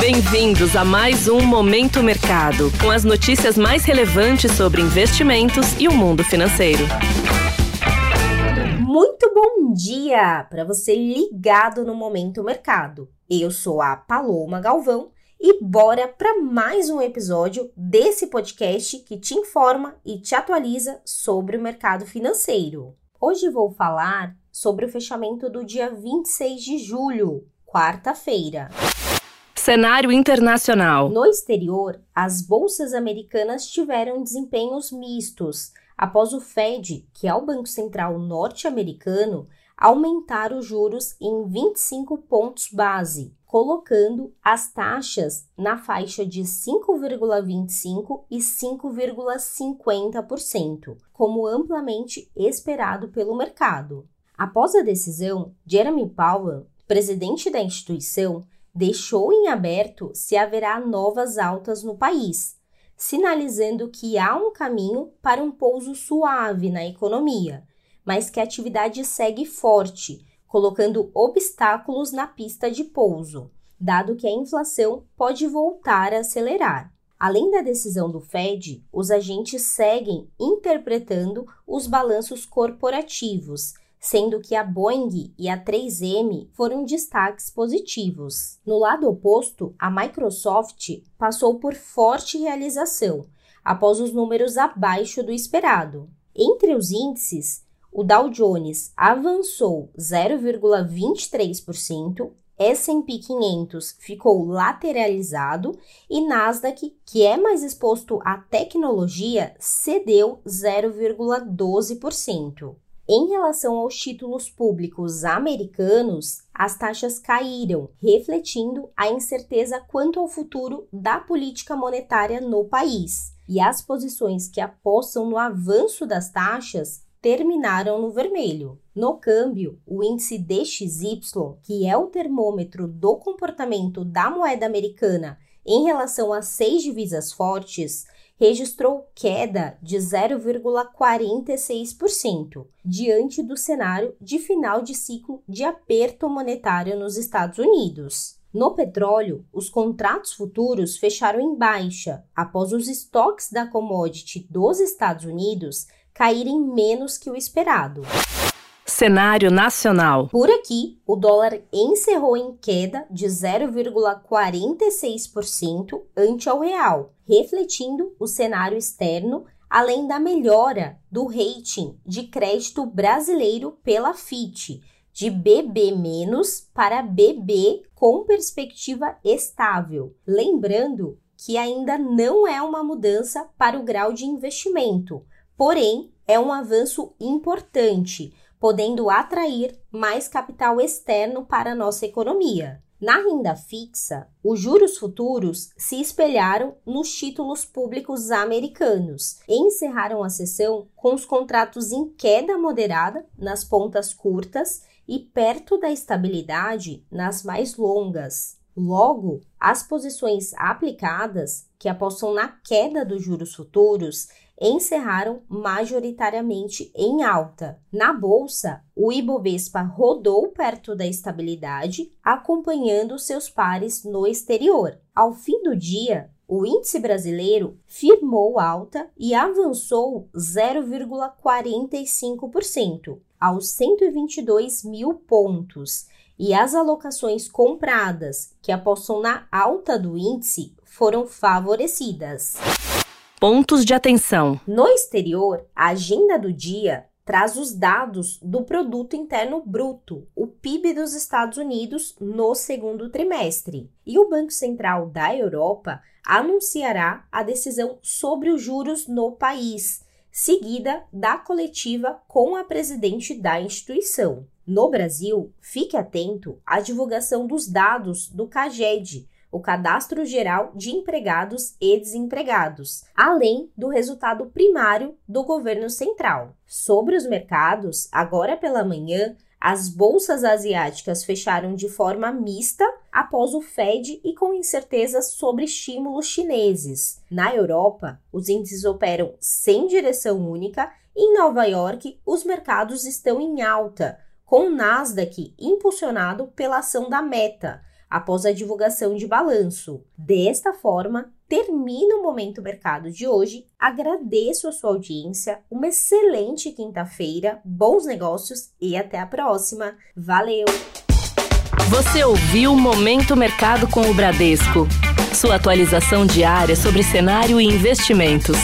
Bem-vindos a mais um Momento Mercado, com as notícias mais relevantes sobre investimentos e o mundo financeiro. Muito bom dia para você ligado no Momento Mercado. Eu sou a Paloma Galvão e bora para mais um episódio desse podcast que te informa e te atualiza sobre o mercado financeiro. Hoje vou falar sobre o fechamento do dia 26 de julho, quarta-feira. Cenário internacional. No exterior, as bolsas americanas tiveram desempenhos mistos após o Fed, que é o Banco Central norte-americano, aumentar os juros em 25 pontos base, colocando as taxas na faixa de 5,25 e 5,50%, como amplamente esperado pelo mercado. Após a decisão, Jeremy Powell, presidente da instituição, deixou em aberto se haverá novas altas no país, sinalizando que há um caminho para um pouso suave na economia mas que a atividade segue forte, colocando obstáculos na pista de pouso, dado que a inflação pode voltar a acelerar. Além da decisão do Fed, os agentes seguem interpretando os balanços corporativos, sendo que a Boeing e a 3M foram destaques positivos. No lado oposto, a Microsoft passou por forte realização, após os números abaixo do esperado. Entre os índices, o Dow Jones avançou 0,23%, S&P 500 ficou lateralizado e Nasdaq, que é mais exposto à tecnologia, cedeu 0,12%. Em relação aos títulos públicos americanos, as taxas caíram, refletindo a incerteza quanto ao futuro da política monetária no país. E as posições que apostam no avanço das taxas terminaram no vermelho. No câmbio, o índice DXY, que é o termômetro do comportamento da moeda americana em relação a seis divisas fortes, registrou queda de 0,46% diante do cenário de final de ciclo de aperto monetário nos Estados Unidos. No petróleo, os contratos futuros fecharam em baixa após os estoques da commodity dos Estados Unidos caírem menos que o esperado. Cenário nacional. Por aqui, o dólar encerrou em queda de 0,46% ante ao real, refletindo o cenário externo, além da melhora do rating de crédito brasileiro pela FIT, de BB- para BB com perspectiva estável. Lembrando que ainda não é uma mudança para o grau de investimento, Porém, é um avanço importante, podendo atrair mais capital externo para a nossa economia. Na renda fixa, os juros futuros se espelharam nos títulos públicos americanos e encerraram a sessão com os contratos em queda moderada nas pontas curtas e perto da estabilidade nas mais longas. Logo, as posições aplicadas, que apostam na queda dos juros futuros, encerraram majoritariamente em alta. Na bolsa, o Ibovespa rodou perto da estabilidade, acompanhando seus pares no exterior. Ao fim do dia, o índice brasileiro firmou alta e avançou 0,45% aos 122 mil pontos. E as alocações compradas, que apostam na alta do índice, foram favorecidas. Pontos de atenção. No exterior, a agenda do dia traz os dados do Produto Interno Bruto, o PIB dos Estados Unidos, no segundo trimestre. E o Banco Central da Europa anunciará a decisão sobre os juros no país, seguida da coletiva com a presidente da instituição. No Brasil, fique atento à divulgação dos dados do CAGED o Cadastro Geral de Empregados e Desempregados, além do resultado primário do governo central. Sobre os mercados, agora pela manhã, as bolsas asiáticas fecharam de forma mista após o Fed e com incertezas sobre estímulos chineses. Na Europa, os índices operam sem direção única. Em Nova York, os mercados estão em alta, com o Nasdaq impulsionado pela ação da Meta, após a divulgação de balanço. Desta forma, termina o Momento Mercado de hoje. Agradeço a sua audiência, uma excelente quinta-feira, bons negócios e até a próxima. Valeu! Você ouviu Momento Mercado com o Bradesco. Sua atualização diária sobre cenário e investimentos.